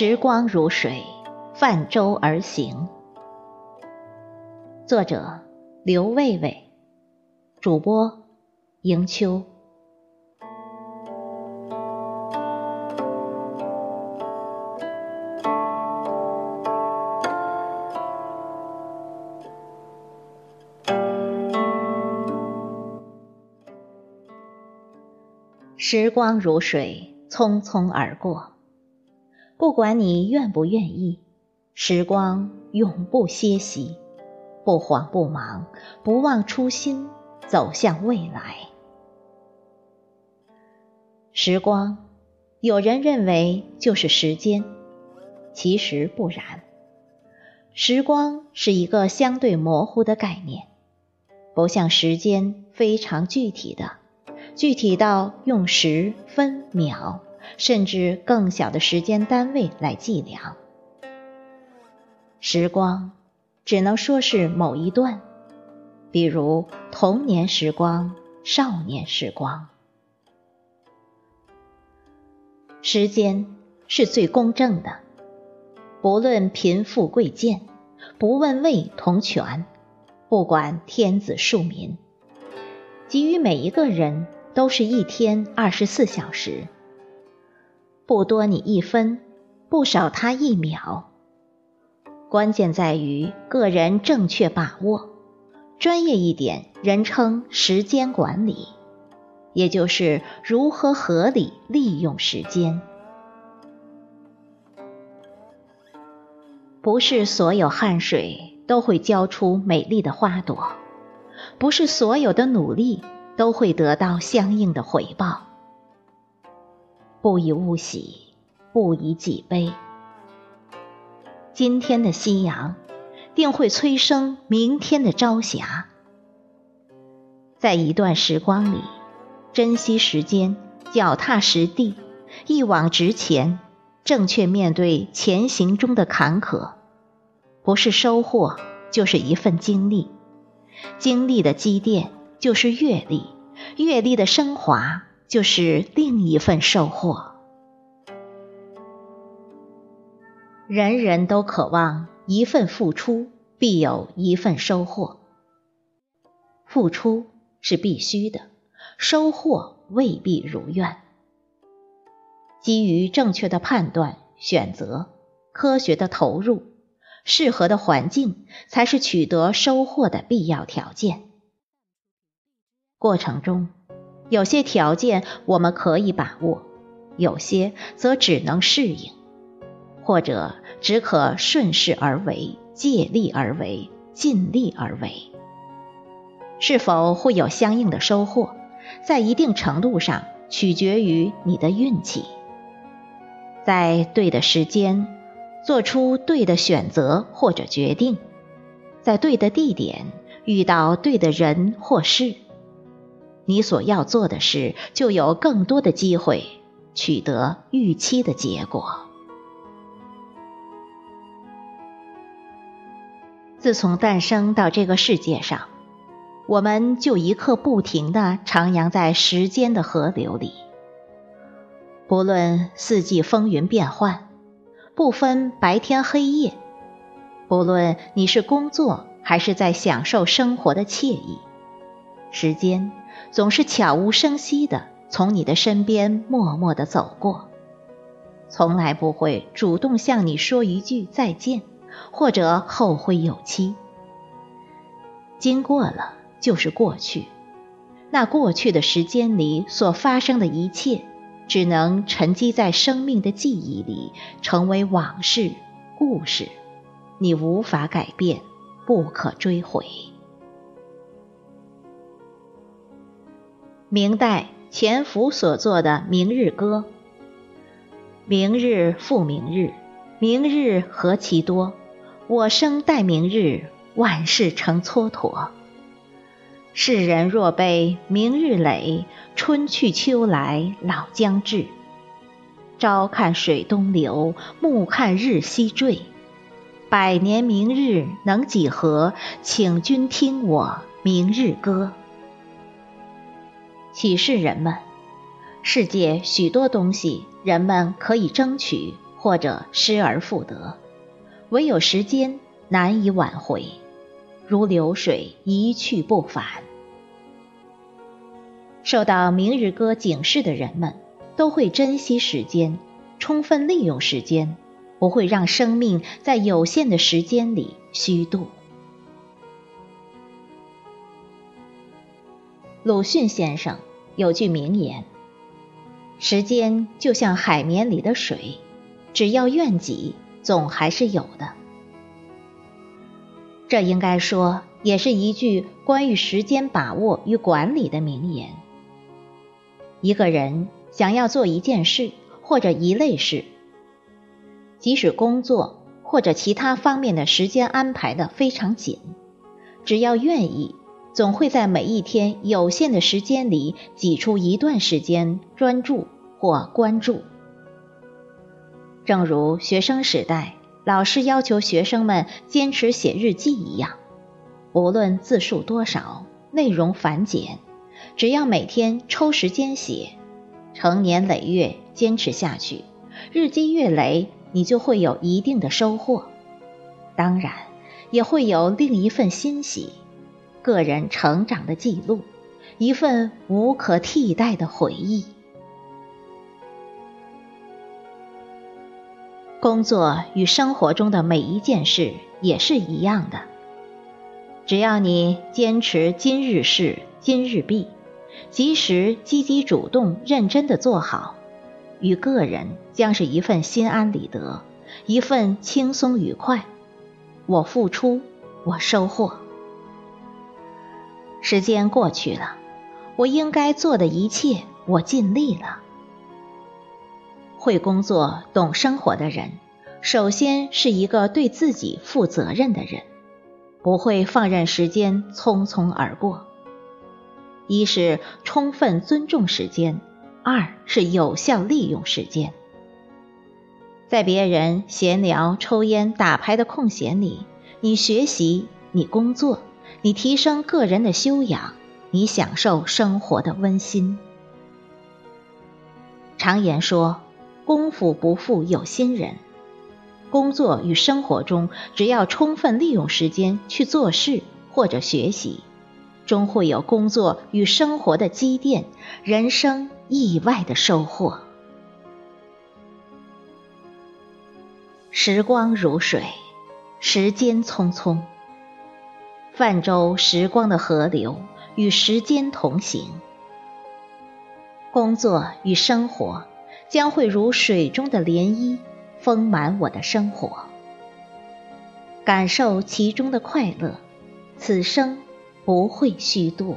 时光如水，泛舟而行。作者：刘卫卫，主播：迎秋。时光如水，匆匆而过。不管你愿不愿意，时光永不歇息，不慌不忙，不忘初心，走向未来。时光，有人认为就是时间，其实不然。时光是一个相对模糊的概念，不像时间非常具体的，具体到用时、分、秒。甚至更小的时间单位来计量，时光只能说是某一段，比如童年时光、少年时光。时间是最公正的，不论贫富贵贱，不问位同权，不管天子庶民，给予每一个人都是一天二十四小时。不多你一分，不少他一秒。关键在于个人正确把握，专业一点，人称时间管理，也就是如何合理利用时间。不是所有汗水都会浇出美丽的花朵，不是所有的努力都会得到相应的回报。不以物喜，不以己悲。今天的夕阳，定会催生明天的朝霞。在一段时光里，珍惜时间，脚踏实地，一往直前，正确面对前行中的坎坷。不是收获，就是一份经历；经历的积淀，就是阅历；阅历的升华。就是另一份收获。人人都渴望一份付出必有一份收获，付出是必须的，收获未必如愿。基于正确的判断、选择、科学的投入、适合的环境，才是取得收获的必要条件。过程中。有些条件我们可以把握，有些则只能适应，或者只可顺势而为、借力而为、尽力而为。是否会有相应的收获，在一定程度上取决于你的运气。在对的时间做出对的选择或者决定，在对的地点遇到对的人或事。你所要做的事，就有更多的机会取得预期的结果。自从诞生到这个世界上，我们就一刻不停的徜徉在时间的河流里。不论四季风云变幻，不分白天黑夜，不论你是工作还是在享受生活的惬意，时间。总是悄无声息的从你的身边默默的走过，从来不会主动向你说一句再见，或者后会有期。经过了就是过去，那过去的时间里所发生的一切，只能沉积在生命的记忆里，成为往事故事，你无法改变，不可追回。明代钱福所作的《明日歌》：明日复明日，明日何其多！我生待明日，万事成蹉跎。世人若悲明日累，春去秋来老将至。朝看水东流，暮看日西坠。百年明日能几何？请君听我明日歌。启示人们：世界许多东西，人们可以争取，或者失而复得，唯有时间难以挽回，如流水一去不返。受到明日歌警示的人们，都会珍惜时间，充分利用时间，不会让生命在有限的时间里虚度。鲁迅先生有句名言：“时间就像海绵里的水，只要愿挤，总还是有的。”这应该说也是一句关于时间把握与管理的名言。一个人想要做一件事或者一类事，即使工作或者其他方面的时间安排的非常紧，只要愿意，总会在每一天有限的时间里挤出一段时间专注或关注。正如学生时代老师要求学生们坚持写日记一样，无论字数多少，内容繁简。只要每天抽时间写，成年累月坚持下去，日积月累，你就会有一定的收获。当然，也会有另一份欣喜，个人成长的记录，一份无可替代的回忆。工作与生活中的每一件事也是一样的，只要你坚持今日事今日毕。及时、积极、主动、认真的做好，与个人将是一份心安理得，一份轻松愉快。我付出，我收获。时间过去了，我应该做的一切，我尽力了。会工作、懂生活的人，首先是一个对自己负责任的人，不会放任时间匆匆而过。一是充分尊重时间，二是有效利用时间。在别人闲聊、抽烟、打牌的空闲里，你学习，你工作，你提升个人的修养，你享受生活的温馨。常言说：“功夫不负有心人。”工作与生活中，只要充分利用时间去做事或者学习。终会有工作与生活的积淀，人生意外的收获。时光如水，时间匆匆。泛舟时光的河流，与时间同行。工作与生活将会如水中的涟漪，丰满我的生活。感受其中的快乐，此生。不会虚度。